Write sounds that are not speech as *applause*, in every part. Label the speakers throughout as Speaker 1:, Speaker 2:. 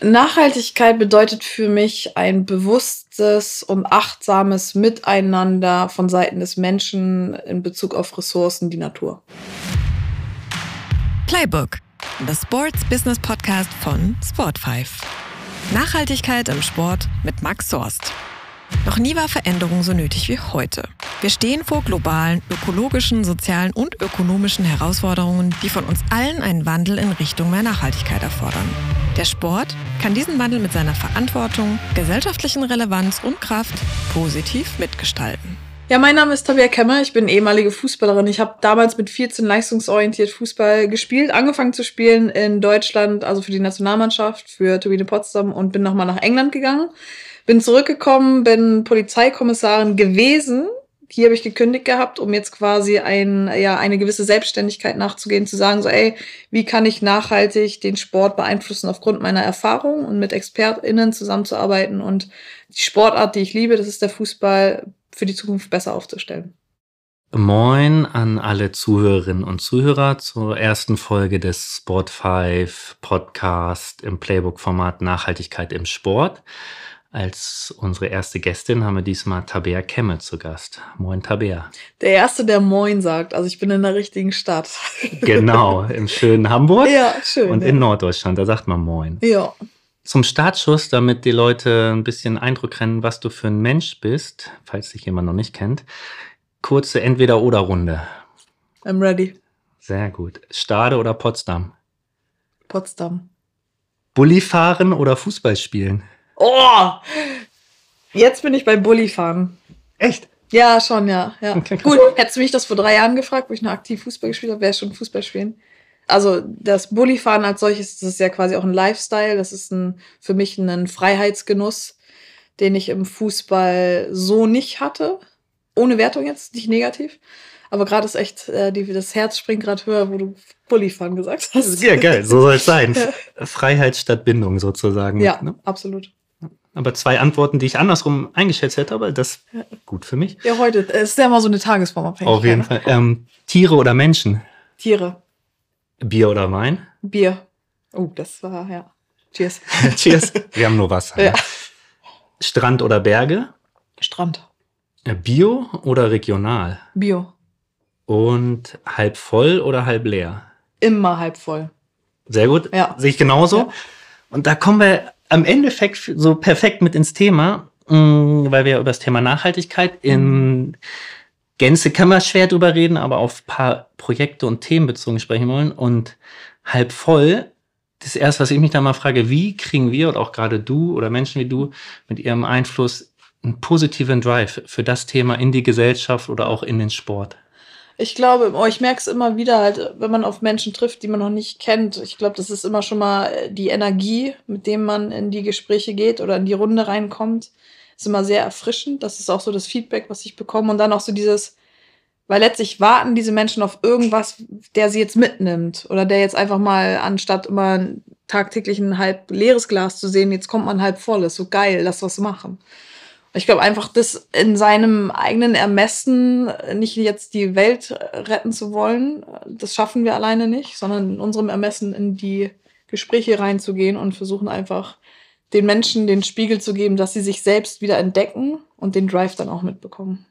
Speaker 1: Nachhaltigkeit bedeutet für mich ein bewusstes und achtsames Miteinander von Seiten des Menschen in Bezug auf Ressourcen, die Natur.
Speaker 2: Playbook, the Sports Business Podcast von Sport5. Nachhaltigkeit im Sport mit Max Sorst. Noch nie war Veränderung so nötig wie heute. Wir stehen vor globalen, ökologischen, sozialen und ökonomischen Herausforderungen, die von uns allen einen Wandel in Richtung mehr Nachhaltigkeit erfordern. Der Sport kann diesen Wandel mit seiner Verantwortung, gesellschaftlichen Relevanz und Kraft positiv mitgestalten.
Speaker 1: Ja, mein Name ist Tabea Kemmer, ich bin ehemalige Fußballerin. Ich habe damals mit 14 leistungsorientiert Fußball gespielt, angefangen zu spielen in Deutschland, also für die Nationalmannschaft, für Turbine Potsdam und bin nochmal nach England gegangen. Bin zurückgekommen, bin Polizeikommissarin gewesen. Hier habe ich gekündigt gehabt, um jetzt quasi ein, ja, eine gewisse Selbstständigkeit nachzugehen, zu sagen, so, ey, wie kann ich nachhaltig den Sport beeinflussen aufgrund meiner Erfahrung und mit ExpertInnen zusammenzuarbeiten und die Sportart, die ich liebe, das ist der Fußball, für die Zukunft besser aufzustellen.
Speaker 3: Moin an alle Zuhörerinnen und Zuhörer zur ersten Folge des Sport 5 Podcast im Playbook-Format Nachhaltigkeit im Sport. Als unsere erste Gästin haben wir diesmal Tabea Kemme zu Gast. Moin Tabea.
Speaker 1: Der Erste, der Moin sagt. Also ich bin in der richtigen Stadt. *laughs*
Speaker 3: Genau, im schönen Hamburg.
Speaker 1: Ja, schön.
Speaker 3: Und
Speaker 1: ja.
Speaker 3: in Norddeutschland, da sagt man Moin.
Speaker 1: Ja.
Speaker 3: Zum Startschuss, damit die Leute ein bisschen Eindruck kennen, was du für ein Mensch bist, falls dich jemand noch nicht kennt. Kurze Entweder-Oder-Runde.
Speaker 1: I'm ready.
Speaker 3: Sehr gut. Stade oder Potsdam?
Speaker 1: Potsdam.
Speaker 3: Bulli fahren oder Fußball spielen?
Speaker 1: Oh! Jetzt bin ich bei Bulli fahren.
Speaker 3: Echt?
Speaker 1: Ja, schon, ja. ja. *laughs*
Speaker 3: Okay.
Speaker 1: Gut, hättest du mich das vor drei Jahren gefragt, wo ich noch aktiv Fußball gespielt habe, wäre es schon Fußball spielen. Also das Bulli-Fahren als solches, das ist ja quasi auch ein Lifestyle. Das ist ein, für mich ein Freiheitsgenuss, den ich im Fußball so nicht hatte. Ohne Wertung jetzt, nicht negativ. Aber gerade ist echt, äh, die, das Herz springt gerade höher, wo du Bulli-Fahren gesagt hast.
Speaker 3: Ja, geil, so soll es sein. *laughs* Freiheit statt Bindung sozusagen.
Speaker 1: Ja,
Speaker 3: Ne?
Speaker 1: absolut.
Speaker 3: Aber zwei Antworten, die ich andersrum eingeschätzt hätte, aber das
Speaker 1: Ja.
Speaker 3: gut für mich.
Speaker 1: Ja, heute es ist ja immer so eine Tagesformabhängigkeit.
Speaker 3: Auf jeden
Speaker 1: ne?
Speaker 3: Fall. Ähm, Tiere oder Menschen?
Speaker 1: Tiere,
Speaker 3: Bier oder Wein?
Speaker 1: Bier. Oh, das war, ja. Cheers. *laughs*
Speaker 3: Cheers. *laughs* Wir haben nur Wasser.
Speaker 1: Ja.
Speaker 3: Ne? Strand oder Berge?
Speaker 1: Strand.
Speaker 3: Äh, Bio oder regional?
Speaker 1: Bio.
Speaker 3: Und halb voll oder halb leer?
Speaker 1: Immer halb voll.
Speaker 3: Sehr gut.
Speaker 1: Ja.
Speaker 3: Sehe ich genauso.
Speaker 1: Ja.
Speaker 3: Und da kommen wir am Endeffekt so perfekt mit ins Thema, mh, weil wir ja über das Thema Nachhaltigkeit in Gänze kann man schwer drüber reden, aber auf paar Projekte und Themen bezogen sprechen wollen. Und halb voll, das erste, was ich mich da mal frage, wie kriegen wir und auch gerade du oder Menschen wie du mit ihrem Einfluss einen positiven Drive für das Thema in die Gesellschaft oder auch in den Sport?
Speaker 1: Ich glaube, oh, ich merke es immer wieder halt, wenn man auf Menschen trifft, die man noch nicht kennt. Ich glaube, das ist immer schon mal äh, die Energie, mit dem man in die Gespräche geht oder in die Runde reinkommt. Ist immer sehr erfrischend. Das ist auch so das Feedback, was ich bekomme. Und dann auch so dieses, weil letztlich warten diese Menschen auf irgendwas, der sie jetzt mitnimmt. Oder der jetzt einfach mal, anstatt immer tagtäglich ein halb leeres Glas zu sehen, jetzt kommt man halb voll. Ist so geil, lass was machen. Ich glaube einfach, das in seinem eigenen Ermessen nicht jetzt die Welt retten zu wollen, das schaffen wir alleine nicht, sondern in unserem Ermessen in die Gespräche reinzugehen und versuchen einfach den Menschen den Spiegel zu geben, dass sie sich selbst wieder entdecken und den Drive dann auch mitbekommen.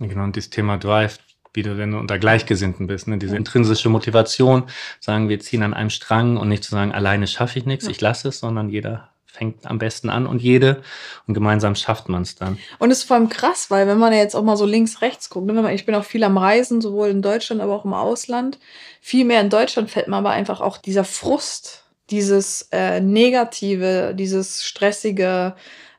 Speaker 3: Genau, und das Thema Drive, wie du denn unter Gleichgesinnten bist, ne? diese intrinsische Motivation, sagen wir ziehen an einem Strang und nicht zu sagen, alleine schaffe ich nichts,
Speaker 1: Ja.
Speaker 3: ich lasse es, sondern jeder fängt am besten an und jede und gemeinsam schafft man es dann.
Speaker 1: Und es ist vor allem krass, weil wenn man ja jetzt auch mal so links, rechts guckt, ne, ich bin auch viel am Reisen, sowohl in Deutschland, aber auch im Ausland. Viel mehr in Deutschland fällt mir aber einfach auch dieser Frust, dieses äh, Negative, dieses stressige,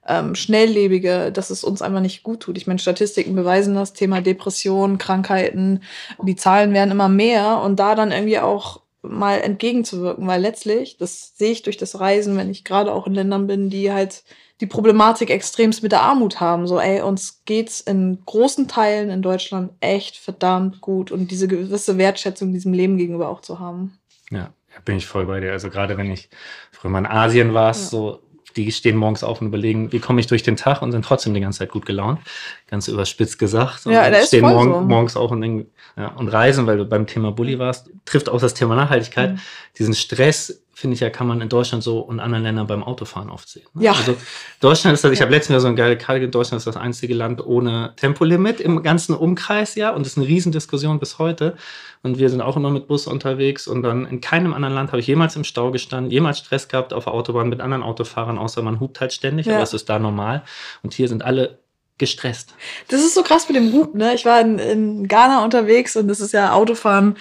Speaker 1: ähm, schnelllebige, dass es uns einfach nicht gut tut. Ich meine, Statistiken beweisen das Thema Depression, Krankheiten, die Zahlen werden immer mehr und da dann irgendwie auch mal entgegenzuwirken, weil letztlich, das sehe ich durch das Reisen, wenn ich gerade auch in Ländern bin, die halt die Problematik extremst mit der Armut haben. So, ey, uns geht's in großen Teilen in Deutschland echt verdammt gut und diese gewisse Wertschätzung diesem Leben gegenüber auch zu haben.
Speaker 3: Ja, bin ich voll bei dir. Also gerade wenn ich früher mal in Asien war,
Speaker 1: Ja.
Speaker 3: so die stehen morgens auf und überlegen, wie komme ich durch den Tag und sind trotzdem die ganze Zeit gut gelaunt. Ganz überspitzt gesagt. Und
Speaker 1: Ja, da ist
Speaker 3: stehen
Speaker 1: voll
Speaker 3: morgen,
Speaker 1: so.
Speaker 3: morgens auf und, ja, und reisen, weil du beim Thema Bulli warst, trifft auch das Thema Nachhaltigkeit.
Speaker 1: Mhm.
Speaker 3: Diesen Stress finde ich ja, kann man in Deutschland so und anderen Ländern beim Autofahren oft sehen. Ne?
Speaker 1: Ja.
Speaker 3: Also Deutschland ist das, ich habe letztens wieder so eine geile Karte, Deutschland ist das einzige Land ohne Tempolimit im ganzen Umkreis, ja, und das ist eine Riesendiskussion bis heute. Und wir sind auch immer mit Bus unterwegs und dann in keinem anderen Land habe ich jemals im Stau gestanden, jemals Stress gehabt auf der Autobahn mit anderen Autofahrern, außer man hupt halt ständig,
Speaker 1: Ja.
Speaker 3: aber es ist da normal. Und hier sind alle gestresst.
Speaker 1: Das ist so krass mit dem Hupen, ne? Ich war in, in Ghana unterwegs und das ist ja Autofahren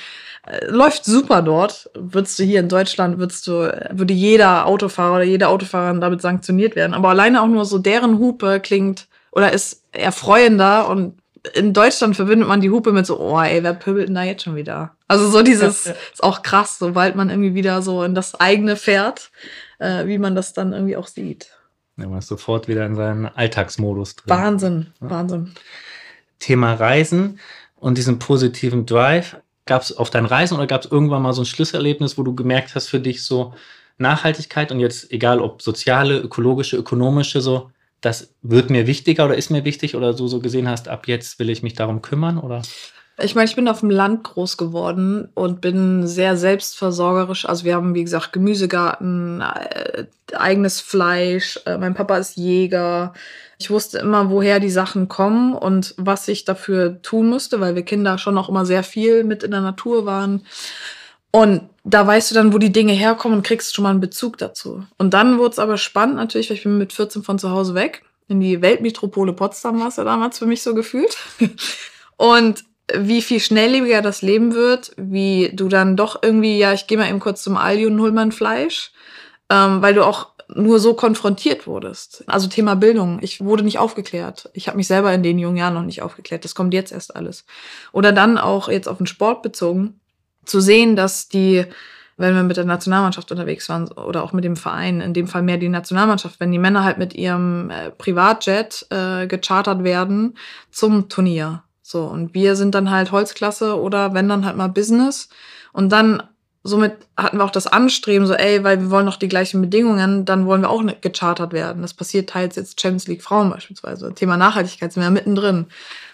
Speaker 1: läuft super dort. Würdest du hier in Deutschland, würdest du, würde jeder Autofahrer oder jede Autofahrerin damit sanktioniert werden. Aber alleine auch nur so deren Hupe klingt oder ist erfreuender und in Deutschland verbindet man die Hupe mit so, oh ey, wer pöbelt denn da jetzt schon wieder? Also so dieses,
Speaker 3: Ja, ja.
Speaker 1: ist auch krass, sobald man irgendwie wieder so in das eigene fährt, äh, wie man das dann irgendwie auch sieht.
Speaker 3: Ja, man ist sofort wieder in seinen Alltagsmodus drin.
Speaker 1: Wahnsinn,
Speaker 3: Ja.
Speaker 1: Wahnsinn.
Speaker 3: Thema Reisen und diesen positiven Drive. Gab es auf deinen Reisen oder gab es irgendwann mal so ein Schlüsselerlebnis, wo du gemerkt hast für dich so Nachhaltigkeit und jetzt egal ob soziale, ökologische, ökonomische, so, das wird mir wichtiger oder ist mir wichtig oder du so gesehen hast, ab jetzt will ich mich darum kümmern oder?
Speaker 1: Ich meine, ich bin auf dem Land groß geworden und bin sehr selbstversorgerisch. Also wir haben, wie gesagt, Gemüsegarten, äh, eigenes Fleisch. Äh, mein Papa ist Jäger. Ich wusste immer, woher die Sachen kommen und was ich dafür tun musste, weil wir Kinder schon auch immer sehr viel mit in der Natur waren. Und da weißt du dann, wo die Dinge herkommen und kriegst schon mal einen Bezug dazu. Und dann wurde es aber spannend natürlich, weil ich bin mit 14 von zu Hause weg. In die Weltmetropole Potsdam war es ja damals für mich so gefühlt. *laughs* Und wie viel schnelllebiger das Leben wird, wie du dann doch irgendwie, ja, ich gehe mal eben kurz zum Aldi und hol mal ein Fleisch, ähm, weil du auch nur so konfrontiert wurdest. Also Thema Bildung. Ich wurde nicht aufgeklärt. Ich habe mich selber in den jungen Jahren noch nicht aufgeklärt. Das kommt jetzt erst alles. Oder dann auch jetzt auf den Sport bezogen, zu sehen, dass die, wenn wir mit der Nationalmannschaft unterwegs waren oder auch mit dem Verein, in dem Fall mehr die Nationalmannschaft, wenn die Männer halt mit ihrem äh, Privatjet äh, gechartert werden zum Turnier. So, und wir sind dann halt Holzklasse oder wenn dann halt mal Business. Und dann somit hatten wir auch das Anstreben, so, ey, weil wir wollen noch die gleichen Bedingungen, dann wollen wir auch ne- gechartert werden. Das passiert teils jetzt Champions League Frauen beispielsweise. Thema Nachhaltigkeit sind wir ja mittendrin.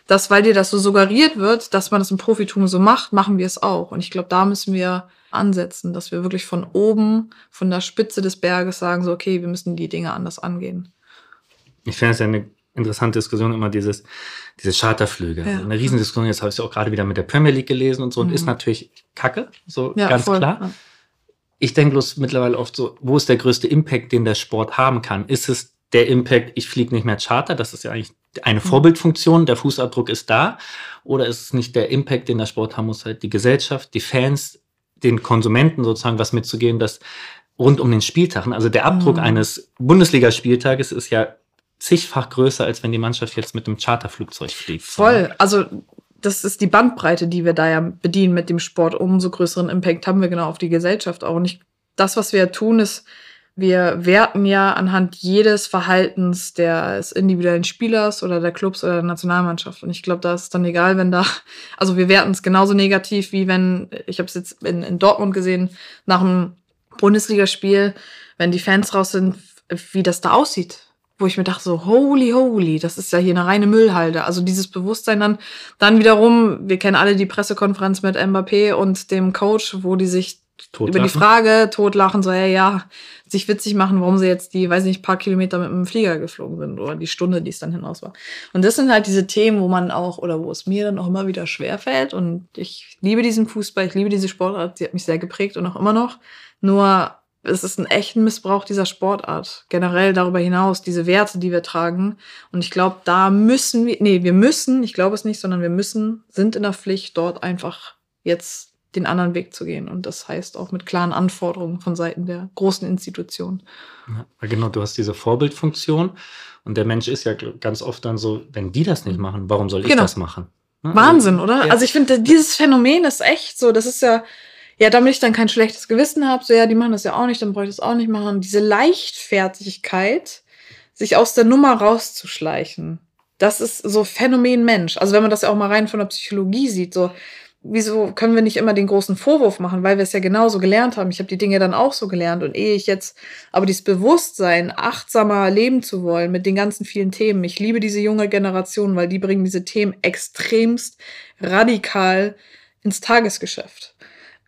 Speaker 1: Das, weil dir das so suggeriert wird, dass man das im Profitum so macht, machen wir es auch. Und ich glaube, da müssen wir ansetzen, dass wir wirklich von oben, von der Spitze des Berges sagen, so, okay, wir müssen die Dinge anders angehen.
Speaker 3: Ich finde es ja eine interessante Diskussion immer dieses, diese Charterflüge.
Speaker 1: Ja.
Speaker 3: Eine Riesendiskussion, jetzt habe ich es auch gerade wieder mit der Premier League gelesen und so und
Speaker 1: Mhm.
Speaker 3: ist natürlich Kacke, so
Speaker 1: Ja,
Speaker 3: ganz
Speaker 1: voll.
Speaker 3: klar. Ich denke bloß mittlerweile oft so, wo ist der größte Impact, den der Sport haben kann? Ist es der Impact, ich fliege nicht mehr Charter, das ist ja eigentlich eine Vorbildfunktion, der Fußabdruck ist da, oder ist es nicht der Impact, den der Sport haben muss, halt die Gesellschaft, die Fans, den Konsumenten sozusagen was mitzugeben, dass rund um den Spieltag, also der Abdruck
Speaker 1: Mhm.
Speaker 3: eines Bundesligaspieltages ist ja zigfach größer, als wenn die Mannschaft jetzt mit einem Charterflugzeug fliegt.
Speaker 1: Voll. Also das ist die Bandbreite, die wir da ja bedienen mit dem Sport. Umso größeren Impact haben wir genau auf die Gesellschaft auch. Und ich, das, was wir ja tun, ist, wir werten ja anhand jedes Verhaltens des individuellen Spielers oder der Clubs oder der Nationalmannschaft. Und ich glaube, da ist dann egal, wenn da, also wir werten es genauso negativ, wie wenn, ich habe es jetzt in, in Dortmund gesehen, nach einem Bundesligaspiel, wenn die Fans raus sind, wie das da aussieht. Wo ich mir dachte, so, holy, holy, das ist ja hier eine reine Müllhalde. Also dieses Bewusstsein dann, dann wiederum, wir kennen alle die Pressekonferenz mit Mbappé und dem Coach, wo die sich über die
Speaker 3: Totlachen.
Speaker 1: Frage totlachen, so, hey, ja, sich witzig machen, warum sie jetzt die, weiß nicht, paar Kilometer mit dem Flieger geflogen sind oder die Stunde, die es dann hinaus war. Und das sind halt diese Themen, wo man auch, oder wo es mir dann auch immer wieder schwerfällt. Und ich liebe diesen Fußball, ich liebe diese Sportart, sie hat mich sehr geprägt und auch immer noch. Nur es ist ein echter Missbrauch dieser Sportart. Generell darüber hinaus, diese Werte, die wir tragen. Und ich glaube, da müssen wir, nee, wir müssen, ich glaube es nicht, sondern wir müssen, sind in der Pflicht, dort einfach jetzt den anderen Weg zu gehen. Und das heißt auch mit klaren Anforderungen von Seiten der großen Institutionen.
Speaker 3: Ja, genau, du hast diese Vorbildfunktion und der Mensch ist ja ganz oft dann so, wenn die das nicht machen, warum soll ich
Speaker 1: Genau.
Speaker 3: das machen?
Speaker 1: Wahnsinn, oder?
Speaker 3: Ja.
Speaker 1: Also ich finde, dieses Phänomen ist echt so, das ist ja, ja, damit ich dann kein schlechtes Gewissen habe, so ja, die machen das ja auch nicht, dann brauche ich das auch nicht machen. Diese Leichtfertigkeit, sich aus der Nummer rauszuschleichen, das ist so Phänomen Mensch. Also wenn man das ja auch mal rein von der Psychologie sieht, so wieso können wir nicht immer den großen Vorwurf machen, weil wir es ja genauso gelernt haben. Ich habe die Dinge dann auch so gelernt und ehe ich jetzt aber dieses Bewusstsein, achtsamer leben zu wollen mit den ganzen vielen Themen. Ich liebe diese junge Generation, weil die bringen diese Themen extremst radikal ins Tagesgeschäft.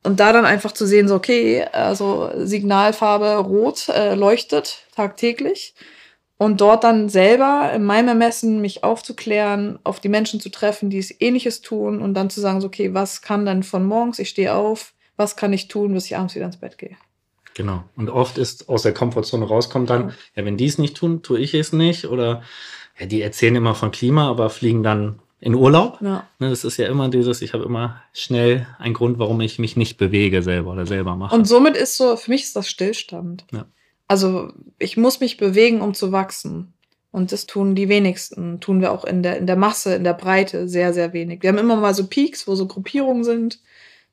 Speaker 1: Und da dann einfach zu sehen, so, okay, also Signalfarbe rot äh, leuchtet tagtäglich. Und dort dann selber in meinem Ermessen mich aufzuklären, auf die Menschen zu treffen, die es ähnliches tun und dann zu sagen, so, okay, was kann dann von morgens, ich stehe auf, was kann ich tun, bis ich abends wieder ins Bett gehe.
Speaker 3: Genau. Und oft ist aus der Komfortzone rauskommt dann, ja, wenn die es nicht tun, tue ich es nicht. Oder ja, die erzählen immer von Klima, aber fliegen dann in Urlaub. Ja. Ne, das ist ja immer dieses, ich habe immer schnell einen Grund, warum ich mich nicht bewege selber oder selber mache.
Speaker 1: Und somit ist so, für mich ist das Stillstand. Ja. Also ich muss mich bewegen, um zu wachsen. Und das tun die wenigsten. Tun wir auch in der, in der Masse, in der Breite sehr, sehr wenig. Wir haben immer mal so Peaks, wo so Gruppierungen sind.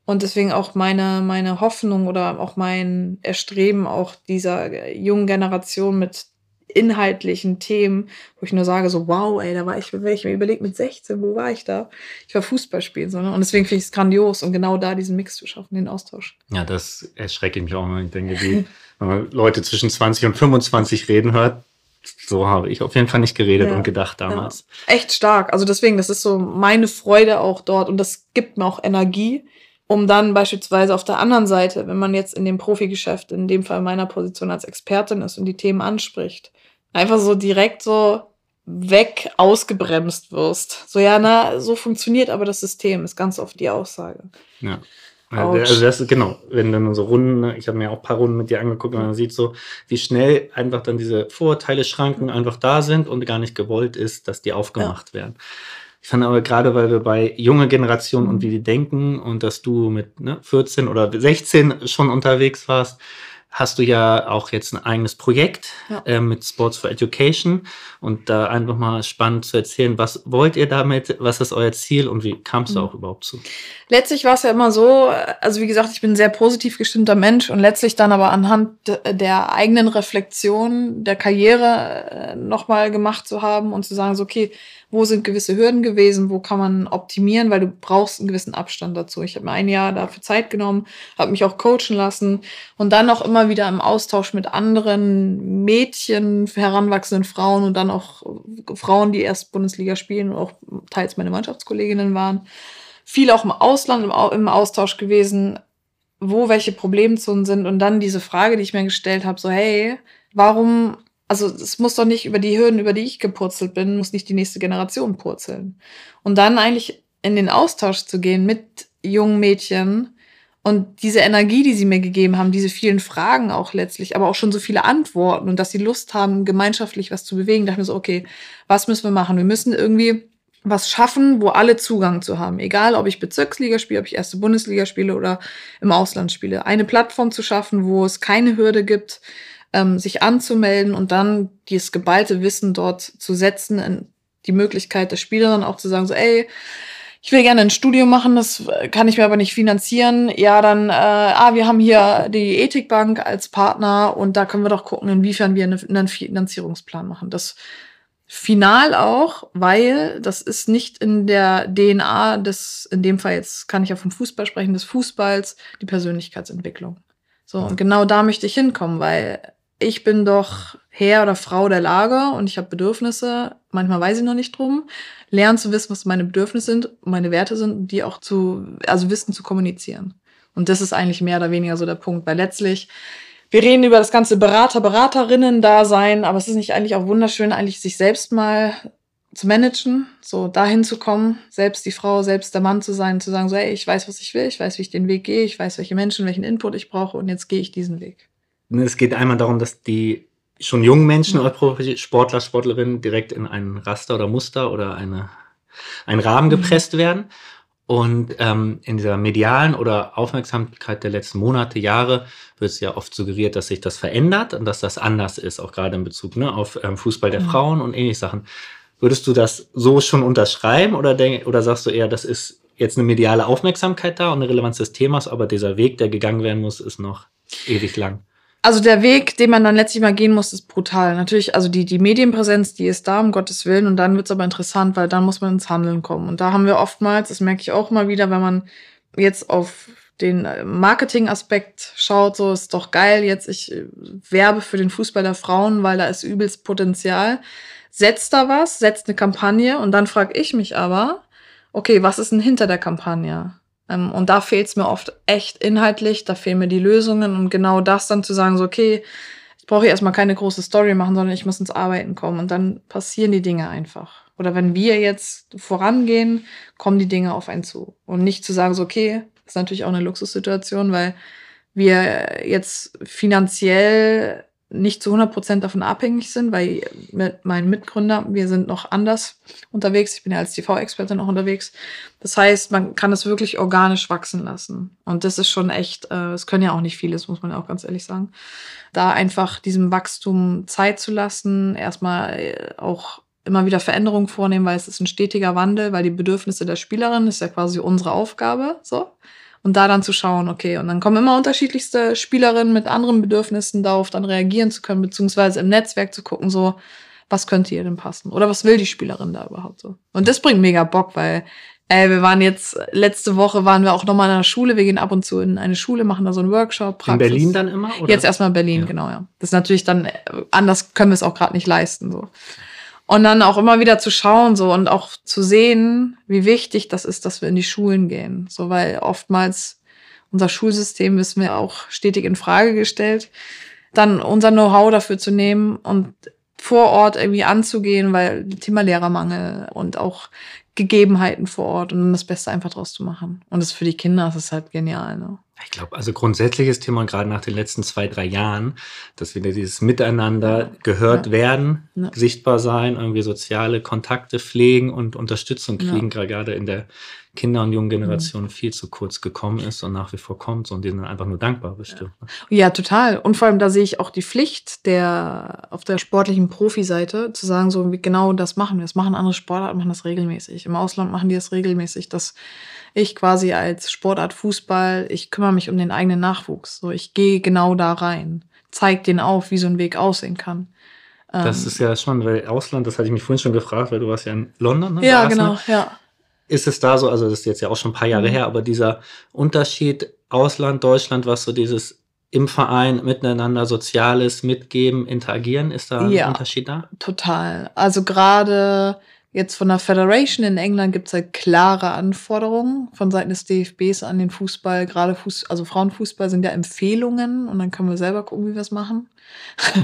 Speaker 1: Und deswegen auch meine, meine Hoffnung oder auch mein Erstreben auch dieser jungen Generation mit inhaltlichen Themen, wo ich nur sage, so, wow, ey, da war ich, wenn ich mir überlege, mit 16, wo war ich da? Ich war Fußball spielen, so, ne? Und deswegen finde ich es grandios und genau da diesen Mix zu schaffen, den Austausch.
Speaker 3: Ja, das erschreckt mich auch, wenn ich denke, wie, *laughs* wenn man Leute zwischen 20 und 25 reden hört, so habe ich auf jeden Fall nicht geredet ja, und gedacht damals.
Speaker 1: Ja. Echt stark. Also deswegen, das ist so meine Freude auch dort und das gibt mir auch Energie, um dann beispielsweise auf der anderen Seite, wenn man jetzt in dem Profigeschäft, in dem Fall meiner Position als Expertin ist und die Themen anspricht, einfach so direkt so weg ausgebremst wirst. So, ja, na, so funktioniert aber das System, ist ganz oft die Aussage.
Speaker 3: Ja. Also das ist genau, wenn dann so Runden, ne, ich habe mir auch ein paar Runden mit dir angeguckt und man sieht so, wie schnell einfach dann diese Vorurteile, Schranken einfach da sind und gar nicht gewollt ist, dass die aufgemacht ja. werden. Ich fand aber gerade, weil wir bei junge Generationen und wie die denken und dass du mit ne, 14 oder 16 schon unterwegs warst, hast du ja auch jetzt ein eigenes Projekt ja. äh, mit Sports for Education und da einfach mal spannend zu erzählen, was wollt ihr damit, was ist euer Ziel und wie kam es mhm. da auch überhaupt zu?
Speaker 1: Letztlich war es ja immer so, also wie gesagt, ich bin ein sehr positiv gestimmter Mensch und letztlich dann aber anhand der eigenen Reflexion der Karriere äh, nochmal gemacht zu haben und zu sagen, so okay, wo sind gewisse Hürden gewesen, wo kann man optimieren, weil du brauchst einen gewissen Abstand dazu. Ich habe mir ein Jahr dafür Zeit genommen, habe mich auch coachen lassen und dann auch immer wieder im Austausch mit anderen Mädchen, heranwachsenden Frauen und dann auch Frauen, die erst Bundesliga spielen und auch teils meine Mannschaftskolleginnen waren. Viel auch im Ausland im Austausch gewesen, wo welche Problemzonen sind und dann diese Frage, die ich mir gestellt habe, so hey, warum also es muss doch nicht über die Hürden, über die ich gepurzelt bin, muss nicht die nächste Generation purzeln. Und dann eigentlich in den Austausch zu gehen mit jungen Mädchen und diese Energie, die sie mir gegeben haben, diese vielen Fragen auch letztlich, aber auch schon so viele Antworten und dass sie Lust haben, gemeinschaftlich was zu bewegen, dachte ich mir so, okay, was müssen wir machen? Wir müssen irgendwie was schaffen, wo alle Zugang zu haben. Egal, ob ich Bezirksliga spiele, ob ich erste Bundesliga spiele oder im Ausland spiele. Eine Plattform zu schaffen, wo es keine Hürde gibt, ähm, sich anzumelden und dann dieses geballte Wissen dort zu setzen, die Möglichkeit der Spielerin auch zu sagen, so, ey, ich will gerne ein Studium machen, das kann ich mir aber nicht finanzieren. Ja, dann, äh, ah, wir haben hier die Ethikbank als Partner und da können wir doch gucken, inwiefern wir einen Finanzierungsplan machen. Das final auch, weil das ist nicht in der DNA des, in dem Fall jetzt kann ich ja vom Fußball sprechen, des Fußballs, die Persönlichkeitsentwicklung. So, und genau da möchte ich hinkommen, weil ich bin doch Herr oder Frau der Lage und ich habe Bedürfnisse. Manchmal weiß ich noch nicht drum. Lernen zu wissen, was meine Bedürfnisse sind, meine Werte sind die auch zu, also wissen zu kommunizieren. Und das ist eigentlich mehr oder weniger so der Punkt, weil letztlich, wir reden über das ganze Berater, Beraterinnen-Dasein, aber es ist nicht eigentlich auch wunderschön, eigentlich sich selbst mal zu managen, so dahin zu kommen, selbst die Frau, selbst der Mann zu sein, zu sagen, so, hey, ich weiß, was ich will, ich weiß, wie ich den Weg gehe, ich weiß, welche Menschen, welchen Input ich brauche und jetzt gehe ich diesen Weg.
Speaker 3: Es geht einmal darum, dass die schon jungen Menschen oder Sportler, Sportlerinnen direkt in ein Raster oder Muster oder eine, einen Rahmen mhm. gepresst werden. Und ähm, in dieser medialen oder Aufmerksamkeit der letzten Monate, Jahre wird es ja oft suggeriert, dass sich das verändert und dass das anders ist, auch gerade in Bezug ne, auf ähm, Fußball der mhm. Frauen und ähnliche Sachen. Würdest du das so schon unterschreiben oder, denk, oder sagst du eher, das ist jetzt eine mediale Aufmerksamkeit da und eine Relevanz des Themas, aber dieser Weg, der gegangen werden muss, ist noch ewig lang?
Speaker 1: Also der Weg, den man dann letztlich mal gehen muss, ist brutal. Natürlich, also die, die Medienpräsenz, die ist da, um Gottes Willen. Und dann wird's aber interessant, weil dann muss man ins Handeln kommen. Und da haben wir oftmals, das merke ich auch mal wieder, wenn man jetzt auf den Marketing-Aspekt schaut, so ist doch geil, jetzt ich äh, werbe für den Fußball der Frauen, weil da ist übelst Potenzial. Setzt da was, setzt eine Kampagne und dann frage ich mich aber, okay, was ist denn hinter der Kampagne? Ähm, und da fehlt es mir oft echt inhaltlich, da fehlen mir die Lösungen und genau das dann zu sagen, so, okay, ich brauche erstmal keine große Story machen, sondern ich muss ins Arbeiten kommen und dann passieren die Dinge einfach. Oder wenn wir jetzt vorangehen, kommen die Dinge auf einen zu. Und nicht zu sagen, so, okay, ist natürlich auch eine Luxussituation, weil wir jetzt finanziell nicht zu 100 Prozent davon abhängig sind, weil mit meinen Mitgründern, wir sind noch anders unterwegs. Ich bin ja als TV-Expertin auch unterwegs. Das heißt, man kann es wirklich organisch wachsen lassen. Und das ist schon echt, äh, es können ja auch nicht viele, das muss man ja auch ganz ehrlich sagen. Da einfach diesem Wachstum Zeit zu lassen, erstmal äh, auch immer wieder Veränderungen vornehmen, weil es ist ein stetiger Wandel, weil die Bedürfnisse der Spielerin ist ja quasi unsere Aufgabe, so. Und da dann zu schauen, okay, und dann kommen immer unterschiedlichste Spielerinnen mit anderen Bedürfnissen darauf dann reagieren zu können, beziehungsweise im Netzwerk zu gucken, so, was könnte ihr denn passen? Oder was will die Spielerin da überhaupt so? Und das bringt mega Bock, weil, ey, wir waren jetzt, letzte Woche waren wir auch nochmal in einer Schule, wir gehen ab und zu in eine Schule, machen da so einen Workshop.
Speaker 3: Praxis. In Berlin dann immer?
Speaker 1: Oder? Jetzt erstmal Berlin, ja. genau, ja. Das ist natürlich dann, anders können wir es auch gerade nicht leisten, so. Und dann auch immer wieder zu schauen so und auch zu sehen, wie wichtig das ist, dass wir in die Schulen gehen. So, weil oftmals unser Schulsystem wissen wir auch stetig in Frage gestellt. Dann unser Know-how dafür zu nehmen und vor Ort irgendwie anzugehen, weil Thema Lehrermangel und auch Gegebenheiten vor Ort und dann das Beste einfach draus zu machen. Und das für die Kinder das ist halt genial. Ne?
Speaker 3: Ich glaube, also grundsätzliches Thema, gerade nach den letzten zwei, drei Jahren, dass wieder dieses Miteinander gehört ja. werden, ja. sichtbar sein, irgendwie soziale Kontakte pflegen und Unterstützung kriegen, ja. gerade in der Kinder- und jungen Generation viel zu kurz gekommen ist und nach wie vor kommt und die sind einfach nur dankbar bestimmt.
Speaker 1: Ja. ja, total. Und vor allem da sehe ich auch die Pflicht der auf der sportlichen Profiseite zu sagen, so wie genau das machen wir. Das machen andere Sportarten, machen das regelmäßig. Im Ausland machen die das regelmäßig, dass ich quasi als Sportart Fußball, ich kümmere mich um den eigenen Nachwuchs. So, ich gehe genau da rein, zeig den auf, wie so ein Weg aussehen kann.
Speaker 3: Das ähm, ist ja spannend, weil Ausland, das hatte ich mich vorhin schon gefragt, weil du warst ja in London.
Speaker 1: Ne? Ja, genau, ja
Speaker 3: ist es da so, also das ist jetzt ja auch schon ein paar Jahre mhm. her, aber dieser Unterschied Ausland, Deutschland, was so dieses im Verein miteinander Soziales mitgeben, interagieren, ist da ja, ein Unterschied da?
Speaker 1: Total. Also gerade jetzt von der Federation in England gibt es halt klare Anforderungen von Seiten des DFBs an den Fußball. Gerade Fuß, also Frauenfußball sind ja Empfehlungen und dann können wir selber gucken, wie wir es machen.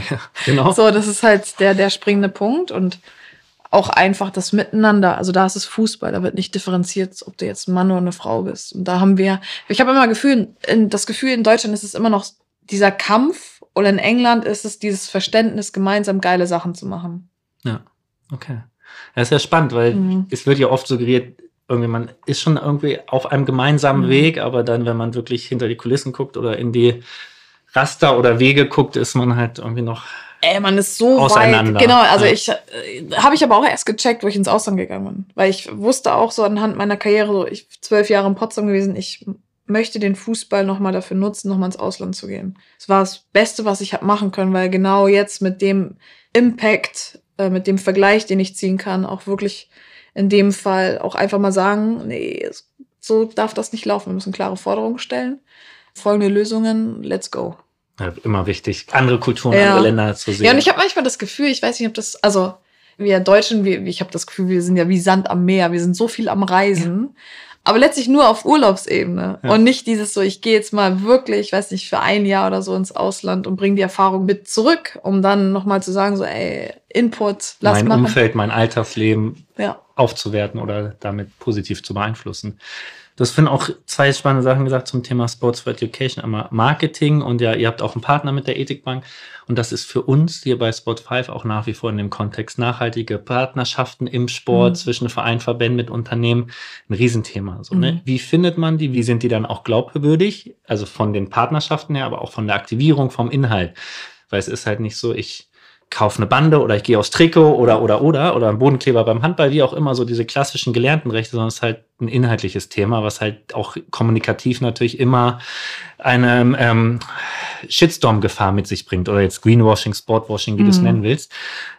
Speaker 1: Ja, genau. *laughs* so, das ist halt der, der springende Punkt und auch einfach das Miteinander. Also da ist es Fußball, da wird nicht differenziert, ob du jetzt ein Mann oder eine Frau bist. Und da haben wir, ich habe immer Gefühl, in, das Gefühl, in Deutschland ist es immer noch dieser Kampf oder in England ist es dieses Verständnis, gemeinsam geile Sachen zu machen.
Speaker 3: Ja, okay. Das ist ja spannend, weil mhm. es wird ja oft suggeriert, irgendwie man ist schon irgendwie auf einem gemeinsamen mhm. Weg, aber dann, wenn man wirklich hinter die Kulissen guckt oder in die Raster oder Wege guckt, ist man halt irgendwie noch
Speaker 1: Ey, man ist so weit. Genau, also ja. ich äh, habe ich aber auch erst gecheckt, wo ich ins Ausland gegangen bin. Weil ich wusste auch so anhand meiner Karriere, so ich zwölf Jahre in Potsdam gewesen, ich möchte den Fußball nochmal dafür nutzen, nochmal ins Ausland zu gehen. Das war das Beste, was ich habe machen können, weil genau jetzt mit dem Impact, äh, mit dem Vergleich, den ich ziehen kann, auch wirklich in dem Fall auch einfach mal sagen, nee, so darf das nicht laufen. Wir müssen klare Forderungen stellen, folgende Lösungen, let's go.
Speaker 3: Ja, immer wichtig, andere Kulturen, ja. andere Länder zu sehen.
Speaker 1: Ja, und ich habe manchmal das Gefühl, ich weiß nicht, ob das, also wir Deutschen, wir, ich habe das Gefühl, wir sind ja wie Sand am Meer, wir sind so viel am Reisen. Ja. Aber letztlich nur auf Urlaubsebene ja. und nicht dieses so, ich gehe jetzt mal wirklich, ich weiß nicht, für ein Jahr oder so ins Ausland und bringe die Erfahrung mit zurück, um dann nochmal zu sagen, so, ey, Input,
Speaker 3: lass Mein machen. Umfeld, mein Alltagsleben ja. aufzuwerten oder damit positiv zu beeinflussen. Du hast vorhin auch zwei spannende Sachen gesagt zum Thema Sports for Education. Einmal Marketing und ja, ihr habt auch einen Partner mit der Ethikbank. Und das ist für uns hier bei Sport 5 auch nach wie vor in dem Kontext nachhaltige Partnerschaften im Sport mhm. zwischen Verein, Verbänden mit Unternehmen ein Riesenthema. So, ne? Mhm. Wie findet man die? Wie sind die dann auch glaubwürdig? Also von den Partnerschaften her, aber auch von der Aktivierung, vom Inhalt. Weil es ist halt nicht so, ich kaufe eine Bande oder ich gehe aufs Trikot oder oder oder oder ein Bodenkleber beim Handball, wie auch immer, so diese klassischen gelernten Rechte, sondern es ist halt ein inhaltliches Thema, was halt auch kommunikativ natürlich immer eine ähm, Shitstorm-Gefahr mit sich bringt oder jetzt Greenwashing, Sportwashing, wie mhm. du es nennen willst.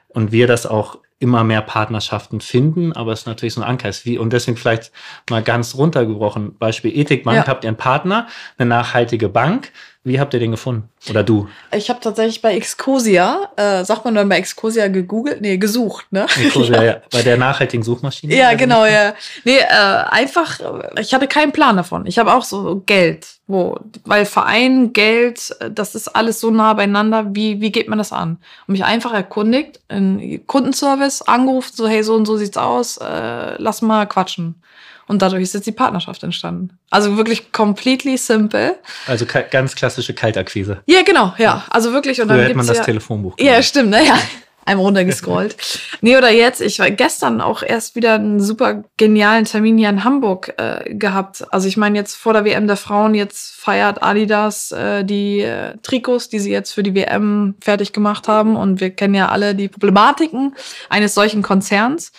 Speaker 3: Und wir das auch immer mehr Partnerschaften finden, aber es ist natürlich so ein Anker. Ist wie, und deswegen vielleicht mal ganz runtergebrochen. Beispiel Ethikbank, ja. habt ihr einen Partner, eine nachhaltige Bank, Wie habt ihr den gefunden? Oder du?
Speaker 1: Ich habe tatsächlich bei Excosia, äh, sagt man dann bei Excosia gegoogelt? Nee, gesucht, ne?
Speaker 3: Excosia, *laughs* ja. Bei der nachhaltigen Suchmaschine?
Speaker 1: Ja, genau, ja. Nee, äh, einfach, ich hatte keinen Plan davon. Ich habe auch so Geld, wo, weil Verein, Geld, das ist alles so nah beieinander. Wie, wie geht man das an? Und mich einfach erkundigt, in Kundenservice angerufen, so, hey, so und so sieht's aus, äh, lass mal quatschen. Und dadurch ist jetzt die Partnerschaft entstanden. Also wirklich completely simple.
Speaker 3: Also ganz klassische Kaltakquise.
Speaker 1: Ja, genau, ja. Also wirklich.
Speaker 3: Und Früher dann hätte man das ja, Telefonbuch.
Speaker 1: Gemacht. Ja, stimmt, naja. Ne? Einmal runtergescrollt. *laughs* nee, oder jetzt, ich war gestern auch erst wieder einen super genialen Termin hier in Hamburg äh, gehabt. Also ich meine, jetzt vor der WM der Frauen, jetzt feiert Adidas äh, die äh, Trikots, die sie jetzt für die WM fertig gemacht haben. Und wir kennen ja alle die Problematiken eines solchen Konzerns.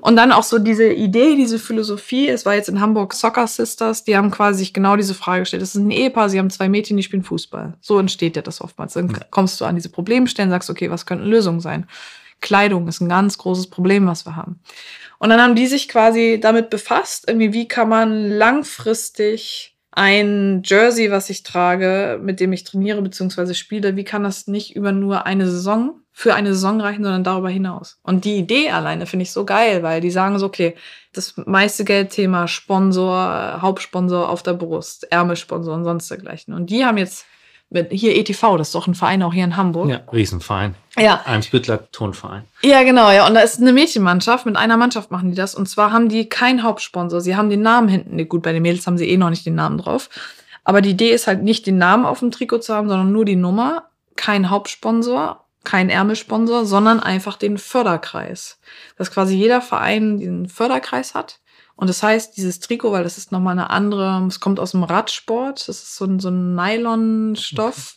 Speaker 1: Und dann auch so diese Idee, diese Philosophie, es war jetzt in Hamburg Soccer Sisters, die haben quasi sich genau diese Frage gestellt. Das ist ein Ehepaar, sie haben zwei Mädchen, die spielen Fußball. So entsteht ja das oftmals. Dann kommst du an diese Problemstellen, sagst, okay, was könnten Lösungen sein? Kleidung ist ein ganz großes Problem, was wir haben. Und dann haben die sich quasi damit befasst, irgendwie, wie kann man langfristig ein Jersey, was ich trage, mit dem ich trainiere bzw. spiele, wie kann das nicht über nur eine Saison für eine Saison reichen, sondern darüber hinaus. Und die Idee alleine finde ich so geil, weil die sagen so, okay, das meiste Geldthema Sponsor, Hauptsponsor auf der Brust, Ärmelsponsor und sonst dergleichen. Und die haben jetzt mit hier ETV, das ist doch ein Verein auch hier in Hamburg.
Speaker 3: Ja, Riesenverein.
Speaker 1: Ja.
Speaker 3: Eimsbüttler Tonverein.
Speaker 1: Ja, genau, ja. Und da ist eine Mädchenmannschaft, mit einer Mannschaft machen die das. Und zwar haben die keinen Hauptsponsor. Sie haben den Namen hinten. Gut, bei den Mädels haben sie eh noch nicht den Namen drauf. Aber die Idee ist halt nicht, den Namen auf dem Trikot zu haben, sondern nur die Nummer. Kein Hauptsponsor kein Ärmelsponsor, sondern einfach den Förderkreis. Dass quasi jeder Verein diesen Förderkreis hat. Und das heißt, dieses Trikot, weil das ist nochmal eine andere, es kommt aus dem Radsport, das ist so ein, so ein Nylonstoff,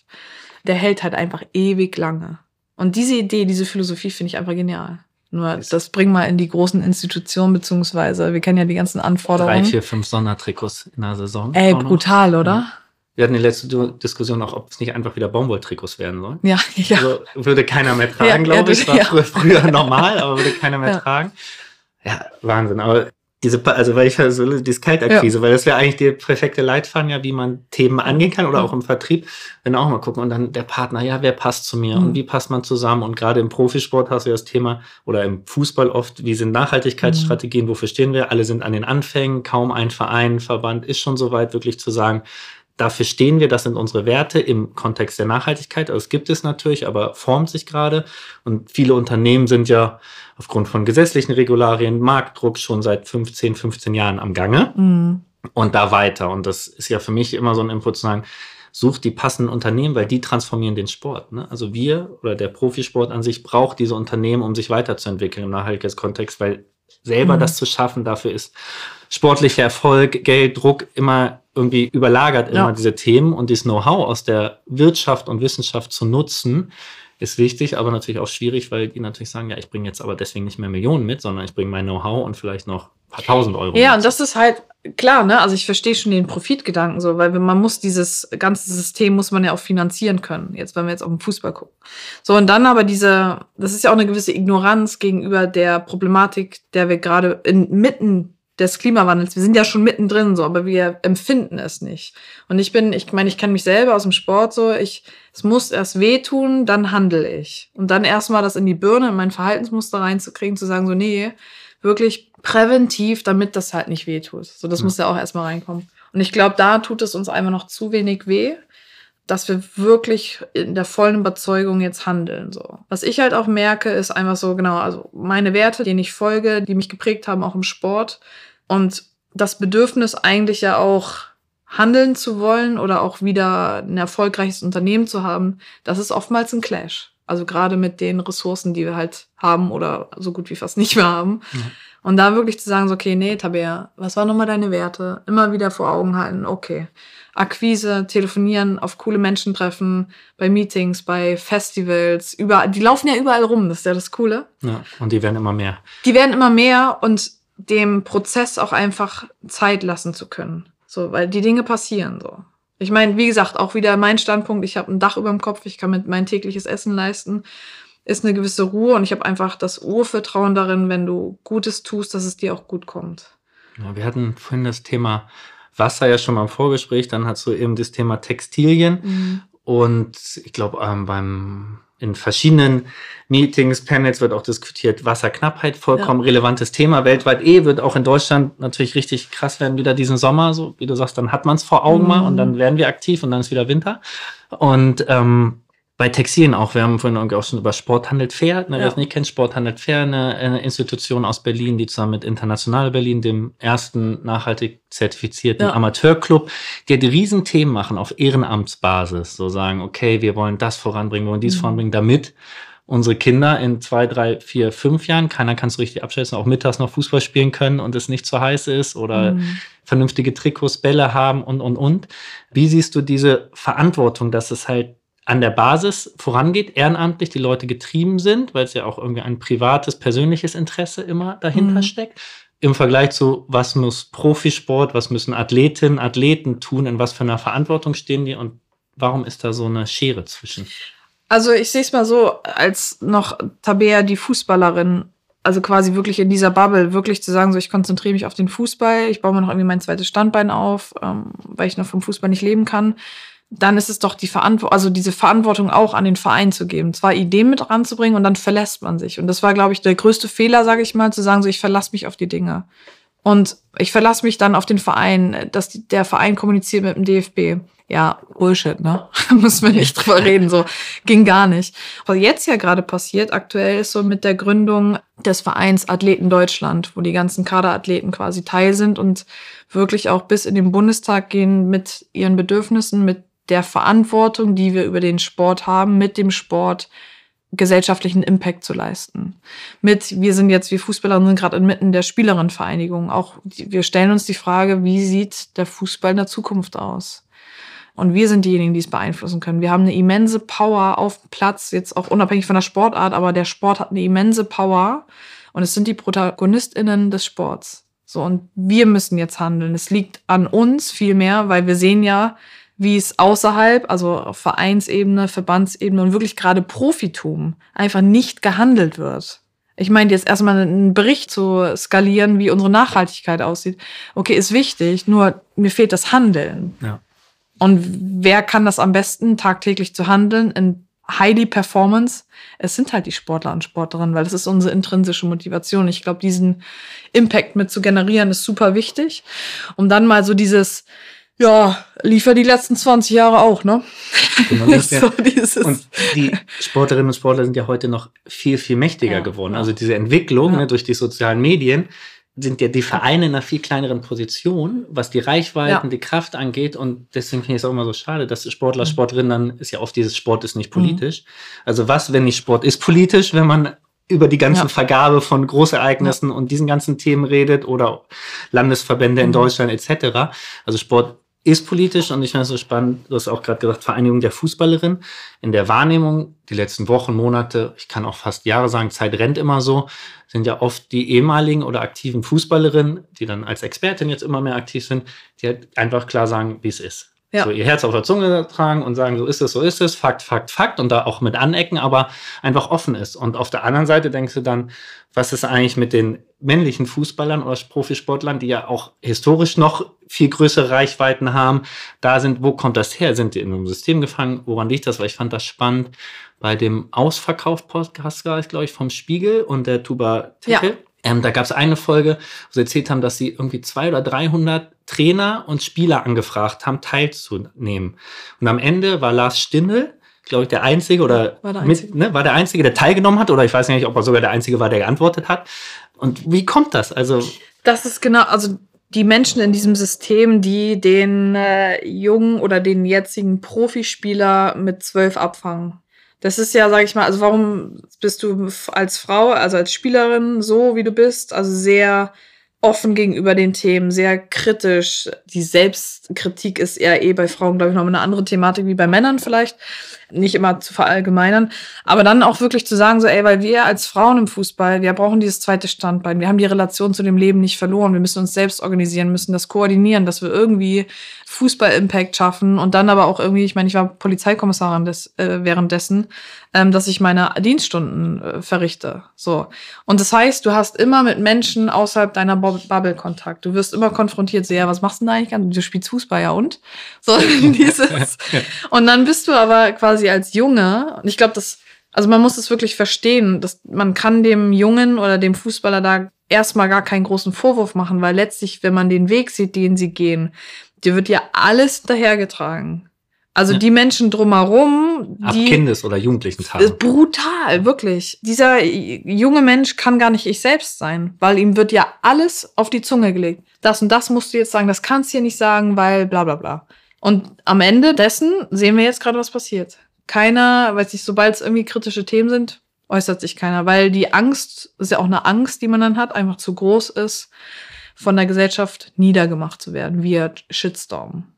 Speaker 1: der hält halt einfach ewig lange. Und diese Idee, diese Philosophie finde ich einfach genial. Nur das bringen wir in die großen Institutionen, beziehungsweise wir kennen ja die ganzen Anforderungen.
Speaker 3: Drei, vier, fünf Sondertrikots in der Saison.
Speaker 1: Ey, brutal, oder? Ja.
Speaker 3: Wir hatten die letzte Diskussion auch, ob es nicht einfach wieder Baumwolltrikots werden sollen.
Speaker 1: Ja, *laughs* ja.
Speaker 3: Also würde keiner mehr tragen, ja, glaube ich. War ja. früher *laughs* normal, aber würde keiner mehr ja. tragen. Ja, Wahnsinn. Aber diese, also weil ich so diese Kaltakquise, ja. weil das wäre eigentlich der perfekte Leitfaden, ja, wie man Themen angehen kann oder auch im Vertrieb, wenn auch mal gucken und dann der Partner, ja, wer passt zu mir mhm. und wie passt man zusammen und gerade im Profisport hast du ja das Thema oder im Fußball oft, wie sind Nachhaltigkeitsstrategien, mhm. wofür stehen wir? Alle sind an den Anfängen, kaum ein Verein, Verband ist schon so weit, wirklich zu sagen, Dafür stehen wir, das sind unsere Werte im Kontext der Nachhaltigkeit. Also es gibt es natürlich, aber formt sich gerade. Und viele Unternehmen sind ja aufgrund von gesetzlichen Regularien, Marktdruck schon seit 15, 15 Jahren am Gange. Mhm. Und da weiter. Und das ist ja für mich immer so ein Input zu sagen, sucht die passenden Unternehmen, weil die transformieren den Sport. Ne? Also wir oder der Profisport an sich braucht diese Unternehmen, um sich weiterzuentwickeln im Nachhaltigkeitskontext, weil selber mhm. das zu schaffen, dafür ist sportlicher Erfolg, Geld, Druck immer irgendwie überlagert immer ja. diese Themen und dieses Know-how aus der Wirtschaft und Wissenschaft zu nutzen, ist wichtig, aber natürlich auch schwierig, weil die natürlich sagen, ja, ich bringe jetzt aber deswegen nicht mehr Millionen mit, sondern ich bringe mein Know-how und vielleicht noch ein paar tausend Euro.
Speaker 1: Ja,
Speaker 3: mit.
Speaker 1: und das ist halt klar, ne? Also ich verstehe schon den Profitgedanken so, weil man muss dieses ganze System muss man ja auch finanzieren können. Jetzt, wenn wir jetzt auf den Fußball gucken. So, und dann aber diese, das ist ja auch eine gewisse Ignoranz gegenüber der Problematik, der wir gerade inmitten des Klimawandels. Wir sind ja schon mittendrin so, aber wir empfinden es nicht. Und ich bin, ich meine, ich kenne mich selber aus dem Sport so, ich, es muss erst wehtun, dann handle ich. Und dann erstmal das in die Birne, in mein Verhaltensmuster reinzukriegen, zu sagen so, nee, wirklich präventiv, damit das halt nicht wehtut. So, das ja. muss ja auch erstmal reinkommen. Und ich glaube, da tut es uns einfach noch zu wenig weh, dass wir wirklich in der vollen Überzeugung jetzt handeln. So. Was ich halt auch merke, ist einfach so, genau, also meine Werte, denen ich folge, die mich geprägt haben, auch im Sport, und das Bedürfnis eigentlich ja auch handeln zu wollen oder auch wieder ein erfolgreiches Unternehmen zu haben, das ist oftmals ein Clash. Also gerade mit den Ressourcen, die wir halt haben oder so gut wie fast nicht mehr haben. Mhm. Und da wirklich zu sagen, so, okay, nee, Tabea, was waren nochmal deine Werte? Immer wieder vor Augen halten, okay. Akquise, telefonieren, auf coole Menschen treffen, bei Meetings, bei Festivals, überall. Die laufen ja überall rum, das ist ja das Coole.
Speaker 3: Ja, und die werden immer mehr.
Speaker 1: Die werden immer mehr und dem Prozess auch einfach Zeit lassen zu können. So, weil die Dinge passieren so. Ich meine, wie gesagt, auch wieder mein Standpunkt, ich habe ein Dach über dem Kopf, ich kann mit mein tägliches Essen leisten, ist eine gewisse Ruhe und ich habe einfach das Urvertrauen darin, wenn du Gutes tust, dass es dir auch gut kommt.
Speaker 3: Ja, wir hatten vorhin das Thema Wasser ja schon mal im Vorgespräch, dann hast du eben das Thema Textilien. Mhm. Und ich glaube, ähm, beim in verschiedenen Meetings, Panels wird auch diskutiert, Wasserknappheit, vollkommen ja. relevantes Thema. Weltweit eh wird auch in Deutschland natürlich richtig krass werden wieder diesen Sommer, so wie du sagst, dann hat man es vor Augen mhm. mal und dann werden wir aktiv und dann ist wieder Winter. Und ähm, bei Textilien auch. Wir haben vorhin auch schon über Sporthandelt Fair, ne, ja. wer es nicht kennt, Sporthandelt Fair, eine, eine, Institution aus Berlin, die zusammen mit International Berlin, dem ersten nachhaltig zertifizierten ja. Amateurclub, die die Riesenthemen machen auf Ehrenamtsbasis. So sagen, okay, wir wollen das voranbringen, wir wollen dies mhm. voranbringen, damit unsere Kinder in zwei, drei, vier, fünf Jahren, keiner kann es richtig abschätzen, auch mittags noch Fußball spielen können und es nicht zu heiß ist oder mhm. vernünftige Trikots, Bälle haben und, und, und. Wie siehst du diese Verantwortung, dass es halt an der Basis vorangeht, ehrenamtlich die Leute getrieben sind, weil es ja auch irgendwie ein privates, persönliches Interesse immer dahinter mhm. steckt. Im Vergleich zu, was muss Profisport, was müssen Athletinnen, Athleten tun, in was für einer Verantwortung stehen die und warum ist da so eine Schere zwischen?
Speaker 1: Also ich sehe es mal so, als noch Tabea die Fußballerin, also quasi wirklich in dieser Bubble, wirklich zu sagen, so ich konzentriere mich auf den Fußball, ich baue mir noch irgendwie mein zweites Standbein auf, ähm, weil ich noch vom Fußball nicht leben kann dann ist es doch die Verantwortung, also diese Verantwortung auch an den Verein zu geben, zwar Ideen mit ranzubringen und dann verlässt man sich. Und das war, glaube ich, der größte Fehler, sage ich mal, zu sagen, so ich verlasse mich auf die Dinge. Und ich verlasse mich dann auf den Verein, dass die, der Verein kommuniziert mit dem DFB. Ja, Bullshit, ne? *laughs* Müssen wir nicht drüber *laughs* reden, so ging gar nicht. Was jetzt ja gerade passiert, aktuell ist so mit der Gründung des Vereins Athleten Deutschland, wo die ganzen Kaderathleten quasi Teil sind und wirklich auch bis in den Bundestag gehen mit ihren Bedürfnissen, mit der Verantwortung, die wir über den Sport haben, mit dem Sport gesellschaftlichen Impact zu leisten. Mit, wir sind jetzt, wir Fußballerinnen sind gerade inmitten der Spielerinnenvereinigung. Auch wir stellen uns die Frage, wie sieht der Fußball in der Zukunft aus? Und wir sind diejenigen, die es beeinflussen können. Wir haben eine immense Power auf dem Platz, jetzt auch unabhängig von der Sportart, aber der Sport hat eine immense Power und es sind die ProtagonistInnen des Sports. So, und wir müssen jetzt handeln. Es liegt an uns viel mehr, weil wir sehen ja, wie es außerhalb, also auf Vereinsebene, Verbandsebene und wirklich gerade Profitum einfach nicht gehandelt wird. Ich meine, jetzt erstmal einen Bericht zu skalieren, wie unsere Nachhaltigkeit aussieht. Okay, ist wichtig, nur mir fehlt das Handeln. Ja. Und wer kann das am besten, tagtäglich zu handeln in Highly Performance? Es sind halt die Sportler und Sportlerinnen, weil das ist unsere intrinsische Motivation. Ich glaube, diesen Impact mit zu generieren ist super wichtig. Um dann mal so dieses, ja, liefer die letzten 20 Jahre auch, ne?
Speaker 3: Genau, *laughs* so und die Sportlerinnen und Sportler sind ja heute noch viel, viel mächtiger ja, geworden. Also diese Entwicklung ja. ne, durch die sozialen Medien sind ja die Vereine in einer viel kleineren Position, was die Reichweiten, ja. die Kraft angeht. Und deswegen finde ich es auch immer so schade, dass Sportler, mhm. Sportlerinnen, dann ist ja oft dieses Sport ist nicht politisch. Mhm. Also was, wenn nicht Sport ist politisch, wenn man über die ganzen ja. Vergabe von Großereignissen ja. und diesen ganzen Themen redet oder Landesverbände in mhm. Deutschland etc. Also Sport ist politisch und ich finde es so spannend, du hast auch gerade gesagt, Vereinigung der Fußballerin. In der Wahrnehmung, die letzten Wochen, Monate, ich kann auch fast Jahre sagen, Zeit rennt immer so, sind ja oft die ehemaligen oder aktiven Fußballerinnen, die dann als Expertin jetzt immer mehr aktiv sind, die halt einfach klar sagen, wie es ist. Ja. So ihr Herz auf der Zunge tragen und sagen, so ist es, so ist es, Fakt, Fakt, Fakt und da auch mit anecken, aber einfach offen ist. Und auf der anderen Seite denkst du dann, was ist eigentlich mit den männlichen Fußballern oder Profisportlern, die ja auch historisch noch viel größere Reichweiten haben, da sind, wo kommt das her? Sind die in einem System gefangen? Woran liegt das? Weil ich fand das spannend bei dem Ausverkauf-Podcast, glaube ich, vom Spiegel und der Tuba Tickel. Ja. Ähm, da gab es eine Folge, wo sie erzählt haben, dass sie irgendwie zwei oder 300 Trainer und Spieler angefragt haben, teilzunehmen. Und am Ende war Lars Stindl, glaube ich, der Einzige oder war der Einzige. Mit, ne, war der Einzige, der teilgenommen hat oder ich weiß nicht, ob er sogar der Einzige war, der geantwortet hat. Und wie kommt das? Also
Speaker 1: das ist genau, also die Menschen in diesem System, die den äh, jungen oder den jetzigen Profispieler mit zwölf abfangen. Das ist ja, sag ich mal, also warum bist du als Frau, also als Spielerin so, wie du bist, also sehr offen gegenüber den Themen, sehr kritisch. Die Selbstkritik ist eher eh bei Frauen, glaube ich, noch eine andere Thematik wie bei Männern vielleicht nicht immer zu verallgemeinern, aber dann auch wirklich zu sagen, so, ey, weil wir als Frauen im Fußball, wir brauchen dieses zweite Standbein, wir haben die Relation zu dem Leben nicht verloren, wir müssen uns selbst organisieren, müssen das koordinieren, dass wir irgendwie Fußball-Impact schaffen und dann aber auch irgendwie, ich meine, ich war Polizeikommissarin des, äh, währenddessen, ähm, dass ich meine Dienststunden äh, verrichte. So. Und das heißt, du hast immer mit Menschen außerhalb deiner Bo Bubble-Kontakt. Du wirst immer konfrontiert, so, ja, was machst du denn eigentlich? Du spielst Fußball, ja und? So, *laughs* dieses. *laughs* Und dann bist du aber quasi als Junge, und ich glaube, das, also man muss es wirklich verstehen, dass man kann dem Jungen oder dem Fußballer da erstmal gar keinen großen Vorwurf machen, weil letztlich, wenn man den Weg sieht, den sie gehen, dir wird ja alles hinterhergetragen. Also ja. die Menschen drumherum,
Speaker 3: Ab die Kindes- oder Jugendlichen Tagen.
Speaker 1: Brutal, wirklich. Dieser junge Mensch kann gar nicht ich selbst sein, weil ihm wird ja alles auf die Zunge gelegt. Das und das musst du jetzt sagen, das kannst du hier nicht sagen, weil bla bla bla. Und am Ende dessen sehen wir jetzt gerade, was passiert. Keiner, weiß nicht, sobald es irgendwie kritische Themen sind, äußert sich keiner, weil die Angst, ist ja auch eine Angst, die man dann hat, einfach zu groß ist, von der Gesellschaft niedergemacht zu werden, via Shitstorm.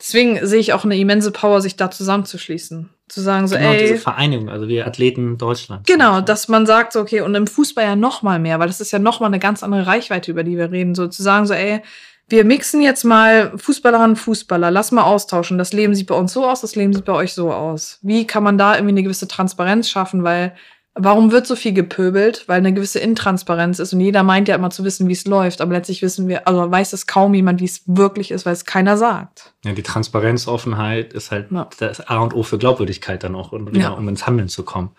Speaker 1: Deswegen sehe ich auch eine immense Power, sich da zusammenzuschließen. Zu sagen so,
Speaker 3: genau,
Speaker 1: ey.
Speaker 3: diese Vereinigung, also wir Athleten Deutschland.
Speaker 1: Genau, dass man sagt so, okay, und im Fußball ja noch mal mehr, weil das ist ja noch mal eine ganz andere Reichweite, über die wir reden. So zu sagen so, ey, wir mixen jetzt mal Fußballerinnen Fußballer, lass mal austauschen. Das Leben sieht bei uns so aus, das Leben sieht bei euch so aus. Wie kann man da irgendwie eine gewisse Transparenz schaffen? Weil Warum wird so viel gepöbelt? Weil eine gewisse Intransparenz ist und jeder meint ja immer zu wissen, wie es läuft, aber letztlich wissen wir, also weiß es kaum jemand, wie es wirklich ist, weil es keiner sagt.
Speaker 3: Ja, die Transparenz, Offenheit ist halt ja. das A und O für Glaubwürdigkeit dann auch, und, ja. um ins Handeln zu kommen.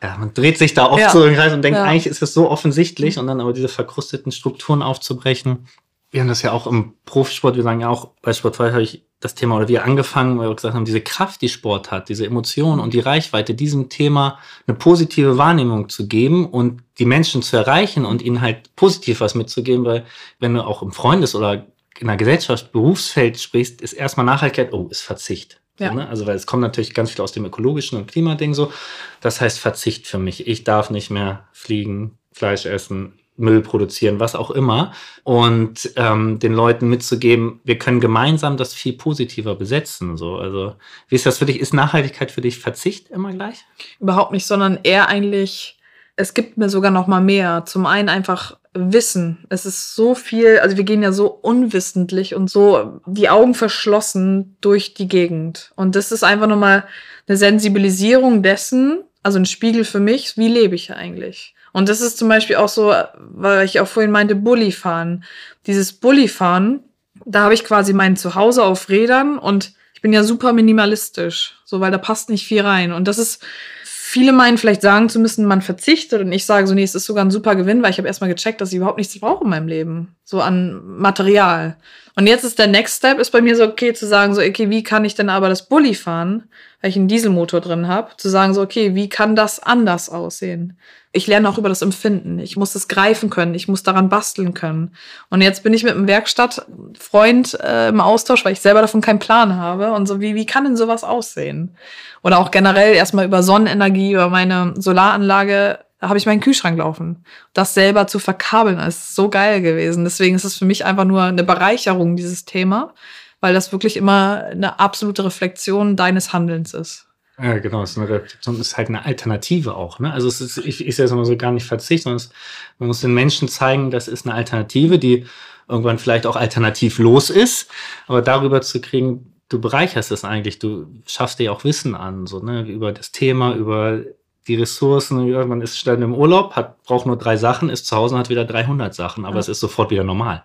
Speaker 3: Ja, man dreht sich da oft ja. so im Kreis und denkt, eigentlich ist es so offensichtlich und dann aber diese verkrusteten Strukturen aufzubrechen. Wir haben das ja auch im Profisport, wir sagen ja auch, bei Sport 2 habe ich das Thema oder wir angefangen, weil wir gesagt haben, diese Kraft, die Sport hat, diese Emotionen und die Reichweite, diesem Thema eine positive Wahrnehmung zu geben und die Menschen zu erreichen und ihnen halt positiv was mitzugeben, weil wenn du auch im Freundes- oder in der Gesellschaft, Berufsfeld sprichst, ist erstmal Nachhaltigkeit, oh, ist Verzicht. Ja. So, ne? Also, weil es kommt natürlich ganz viel aus dem ökologischen und Klimading so. Das heißt Verzicht für mich. Ich darf nicht mehr fliegen, Fleisch essen, Müll produzieren, was auch immer. Und ähm, den Leuten mitzugeben, wir können gemeinsam das viel positiver besetzen. So. Also, wie ist das für dich? Ist Nachhaltigkeit für dich Verzicht immer gleich?
Speaker 1: Überhaupt nicht, sondern eher eigentlich, es gibt mir sogar noch mal mehr. Zum einen einfach Wissen. Es ist so viel, also wir gehen ja so unwissentlich und so die Augen verschlossen durch die Gegend. Und das ist einfach nochmal eine Sensibilisierung dessen, also ein Spiegel für mich, wie lebe ich eigentlich? Und das ist zum Beispiel auch so, weil ich auch vorhin meinte, Bulli fahren. Dieses Bulli fahren, da habe ich quasi mein Zuhause auf Rädern und ich bin ja super minimalistisch, so weil da passt nicht viel rein. Und das ist, viele meinen vielleicht sagen zu müssen, man verzichtet und ich sage so, nee, es ist sogar ein super Gewinn, weil ich habe erstmal gecheckt, dass ich überhaupt nichts brauche in meinem Leben, so an Material. Und jetzt ist der Next Step, ist bei mir so, okay, zu sagen so, okay, wie kann ich denn aber das Bulli fahren, weil ich einen Dieselmotor drin habe, zu sagen so, okay, wie kann das anders aussehen? ich lerne auch über das Empfinden. Ich muss es greifen können. Ich muss daran basteln können. Und jetzt bin ich mit einem Werkstattfreund äh, im Austausch, weil ich selber davon keinen Plan habe. Und so, wie, wie kann denn sowas aussehen? Oder auch generell erstmal über Sonnenenergie, über meine Solaranlage habe ich meinen Kühlschrank laufen. Das selber zu verkabeln, ist so geil gewesen. Deswegen ist es für mich einfach nur eine Bereicherung, dieses Thema, weil das wirklich immer eine absolute Reflexion deines Handelns ist.
Speaker 3: Ja, genau, es ist eine ist halt eine Alternative auch. Ne? Also es ist, ich, ich sehe es immer so gar nicht Verzicht, sondern es, man muss den Menschen zeigen, das ist eine Alternative, die irgendwann vielleicht auch alternativlos ist, aber darüber zu kriegen, du bereicherst es eigentlich, du schaffst dir auch Wissen an, so, ne, über das Thema, über die Ressourcen, man ist schnell im Urlaub, hat, braucht nur drei Sachen, ist zu Hause und hat wieder 300 Sachen, aber ja. es ist sofort wieder normal.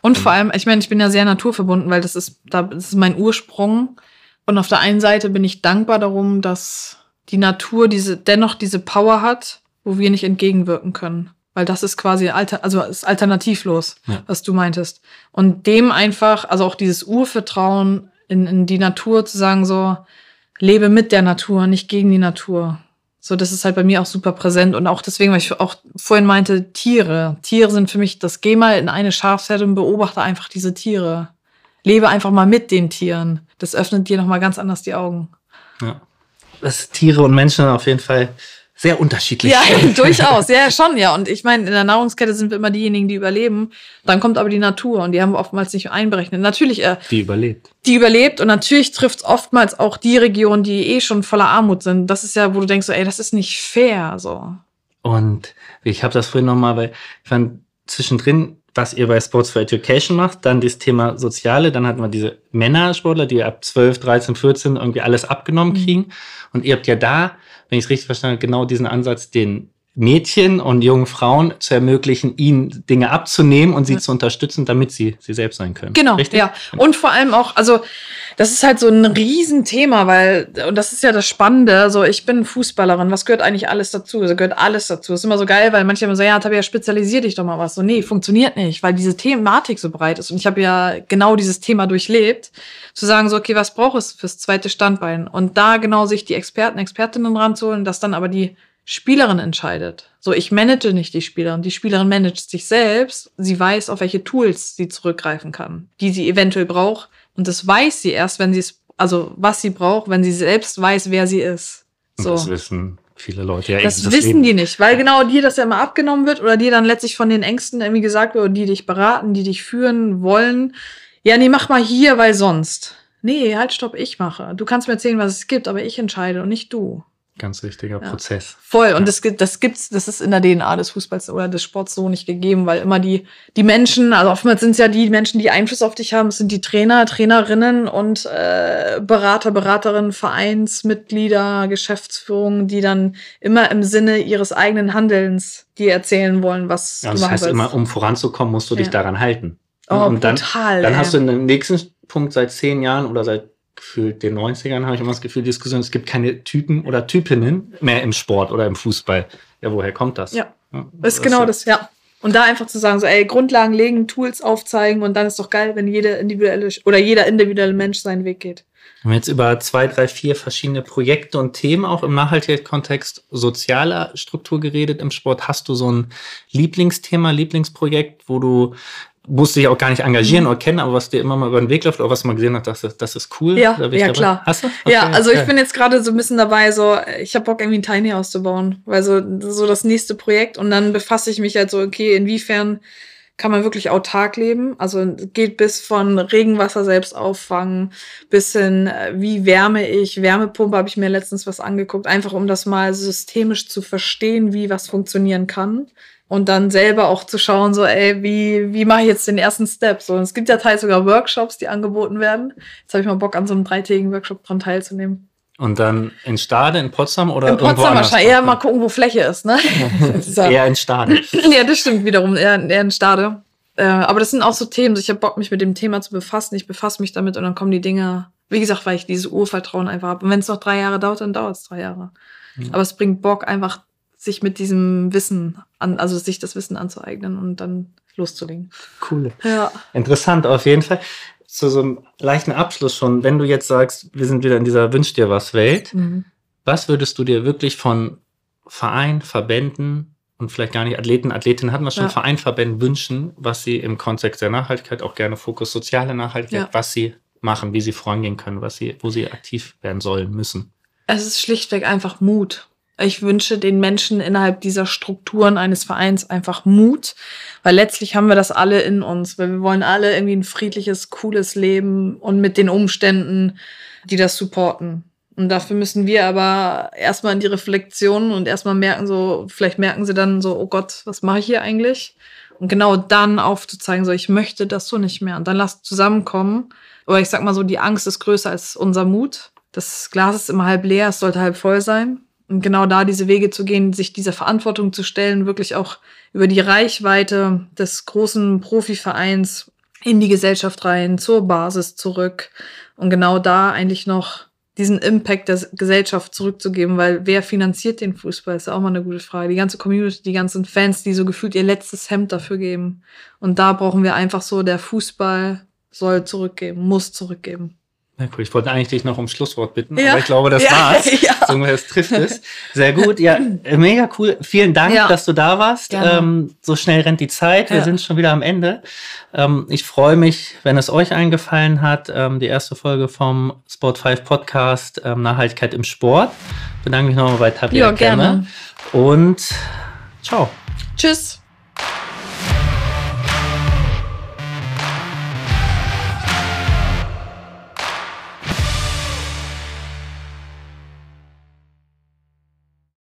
Speaker 1: Und vor allem, ich meine, ich bin ja sehr naturverbunden, weil das ist, das ist mein Ursprung und auf der einen Seite bin ich dankbar darum, dass die Natur diese, dennoch diese Power hat, wo wir nicht entgegenwirken können. Weil das ist quasi alter, also ist alternativlos, ja. was du meintest. Und dem einfach, also auch dieses Urvertrauen in, in die Natur zu sagen, so, lebe mit der Natur, nicht gegen die Natur. So, das ist halt bei mir auch super präsent und auch deswegen, weil ich auch vorhin meinte, Tiere. Tiere sind für mich, das geh mal in eine Schafsherde und beobachte einfach diese Tiere lebe einfach mal mit den Tieren. Das öffnet dir nochmal ganz anders die Augen.
Speaker 3: Ja. Das Tiere und Menschen auf jeden Fall sehr unterschiedlich.
Speaker 1: Ja, *laughs* durchaus. Ja, schon, ja. Und ich meine, in der Nahrungskette sind wir immer diejenigen, die überleben. Dann kommt aber die Natur und die haben wir oftmals nicht einberechnet. Natürlich. Äh,
Speaker 3: die überlebt.
Speaker 1: Die überlebt und natürlich trifft es oftmals auch die Regionen, die eh schon voller Armut sind. Das ist ja, wo du denkst, so, ey, das ist nicht fair. So.
Speaker 3: Und ich habe das vorhin nochmal, weil ich fand zwischendrin was ihr bei Sports for Education macht, dann das Thema Soziale, dann hatten wir diese Männersportler, die ab 12, 13, 14 irgendwie alles abgenommen mhm. kriegen. Und ihr habt ja da, wenn ich es richtig verstanden habe, genau diesen Ansatz, den Mädchen und jungen Frauen zu ermöglichen, ihnen Dinge abzunehmen und sie ja. zu unterstützen, damit sie sie selbst sein können.
Speaker 1: Genau, Richtig? ja. Und vor allem auch, also das ist halt so ein Riesenthema, weil, und das ist ja das Spannende, so ich bin Fußballerin, was gehört eigentlich alles dazu? Also gehört alles dazu. Das ist immer so geil, weil manche immer so, ja, Tabea, spezialisier dich doch mal was. So, nee, funktioniert nicht, weil diese Thematik so breit ist. Und ich habe ja genau dieses Thema durchlebt, zu sagen so, okay, was braucht es fürs zweite Standbein? Und da genau sich die Experten, Expertinnen ranzuholen, dass dann aber die Spielerin entscheidet. So, ich manage nicht die Spielerin. Die Spielerin managt sich selbst. Sie weiß, auf welche Tools sie zurückgreifen kann, die sie eventuell braucht. Und das weiß sie erst, wenn sie es, also was sie braucht, wenn sie selbst weiß, wer sie ist.
Speaker 3: So. Und das wissen viele Leute ja
Speaker 1: Das, das wissen Leben. die nicht, weil genau dir das ja immer abgenommen wird oder dir dann letztlich von den Ängsten irgendwie gesagt wird, die dich beraten, die dich führen wollen. Ja, nee, mach mal hier, weil sonst. Nee, halt, stopp, ich mache. Du kannst mir erzählen, was es gibt, aber ich entscheide und nicht du.
Speaker 3: Ganz wichtiger ja. Prozess.
Speaker 1: Voll. Und ja. das, das gibt's, das ist in der DNA des Fußballs oder des Sports so nicht gegeben, weil immer die, die Menschen, also oftmals sind es ja die Menschen, die Einfluss auf dich haben, es sind die Trainer, Trainerinnen und äh, Berater, Beraterinnen, Vereinsmitglieder, Geschäftsführung, die dann immer im Sinne ihres eigenen Handelns dir erzählen wollen, was
Speaker 3: ja, du das heißt willst. immer, um voranzukommen, musst du dich daran halten.
Speaker 1: Oh, und dann, brutal,
Speaker 3: dann hast du in dem nächsten Punkt seit zehn Jahren oder seit gefühlt den 90ern habe ich immer das Gefühl, Diskussion, es gibt keine Typen oder Typinnen mehr im Sport oder im Fußball. Ja, woher kommt das?
Speaker 1: Ja, ja das ist genau das, ja. Und da einfach zu sagen, so, ey, Grundlagen legen, Tools aufzeigen und dann ist doch geil, wenn jede individuelle oder jeder individuelle Mensch seinen Weg geht.
Speaker 3: Wir haben jetzt über zwei, drei, vier verschiedene Projekte und Themen auch im Nachhaltigkeitskontext sozialer Struktur geredet im Sport. Hast du so ein Lieblingsthema, Lieblingsprojekt, wo du musste dich auch gar nicht engagieren mhm. oder kennen, aber was dir immer mal über den Weg läuft oder was man gesehen hat, das, das ist cool.
Speaker 1: Ja, ja klar. Hast du? Okay, ja, also okay. ich bin jetzt gerade so ein bisschen dabei, so ich habe Bock irgendwie ein Tiny House zu bauen, weil so so das nächste Projekt und dann befasse ich mich halt so, okay, inwiefern kann man wirklich autark leben. Also geht bis von Regenwasser selbst auffangen, bis hin, äh, wie wärme ich, Wärmepumpe habe ich mir letztens was angeguckt, einfach um das mal systemisch zu verstehen, wie was funktionieren kann und dann selber auch zu schauen, so, ey, wie, wie mache ich jetzt den ersten Step? So, und es gibt ja teils sogar Workshops, die angeboten werden. Jetzt habe ich mal Bock, an so einem dreitägigen Workshop dran teilzunehmen.
Speaker 3: Und dann in Stade, in Potsdam oder
Speaker 1: In Potsdam wahrscheinlich. Eher mal gucken, wo Fläche ist, ne? *laughs*
Speaker 3: eher in Stade. *laughs*
Speaker 1: ja, das stimmt wiederum, eher, eher in Stade. Äh, aber das sind auch so Themen, ich habe Bock, mich mit dem Thema zu befassen. Ich befasse mich damit und dann kommen die Dinge, wie gesagt, weil ich dieses Urvertrauen einfach habe. Und wenn es noch drei Jahre dauert, dann dauert es drei Jahre. Mhm. Aber es bringt Bock, einfach sich mit diesem Wissen an, also sich das Wissen anzueignen und dann loszulegen.
Speaker 3: Cool.
Speaker 1: Ja.
Speaker 3: Interessant, auf jeden Fall. Zu so einem leichten Abschluss schon, wenn du jetzt sagst, wir sind wieder in dieser Wünsch dir was Welt, mhm. was würdest du dir wirklich von Verein, Verbänden und vielleicht gar nicht Athleten, Athletinnen hatten wir schon, ja. Verein, Verbänden wünschen, was sie im Kontext der Nachhaltigkeit, auch gerne Fokus soziale Nachhaltigkeit, ja. was sie machen, wie sie vorangehen können, was sie, wo sie aktiv werden sollen, müssen.
Speaker 1: Es ist schlichtweg einfach Mut. Ich wünsche den Menschen innerhalb dieser Strukturen eines Vereins einfach Mut, weil letztlich haben wir das alle in uns, weil wir wollen alle irgendwie ein friedliches, cooles Leben und mit den Umständen, die das supporten. Und dafür müssen wir aber erstmal in die Reflexion und erstmal merken, so, vielleicht merken sie dann so, oh Gott, was mache ich hier eigentlich? Und genau dann aufzuzeigen, so, ich möchte das so nicht mehr. Und dann lasst zusammenkommen. Oder ich sag mal so, die Angst ist größer als unser Mut. Das Glas ist immer halb leer, es sollte halb voll sein. Und genau da diese Wege zu gehen, sich dieser Verantwortung zu stellen, wirklich auch über die Reichweite des großen Profivereins in die Gesellschaft rein, zur Basis zurück und genau da eigentlich noch diesen Impact der Gesellschaft zurückzugeben, weil wer finanziert den Fußball, ist auch mal eine gute Frage. Die ganze Community, die ganzen Fans, die so gefühlt ihr letztes Hemd dafür geben. Und da brauchen wir einfach so, der Fußball soll zurückgeben, muss zurückgeben.
Speaker 3: Na cool, ich wollte eigentlich dich noch um Schlusswort bitten, ja. aber ich glaube, das ja. war's. *laughs* Ja. *laughs* So, es trifft es. Sehr gut. Ja, mega cool. Vielen Dank, ja. dass du da warst. Ähm, so schnell rennt die Zeit. Wir sind schon wieder am Ende. Ähm, ich freue mich, wenn es euch eingefallen hat. Ähm, die erste Folge vom Sport 5 Podcast ähm, Nachhaltigkeit im Sport. Bedanke mich nochmal bei Tabea
Speaker 1: Ja, gerne.
Speaker 3: Und ciao.
Speaker 1: Tschüss.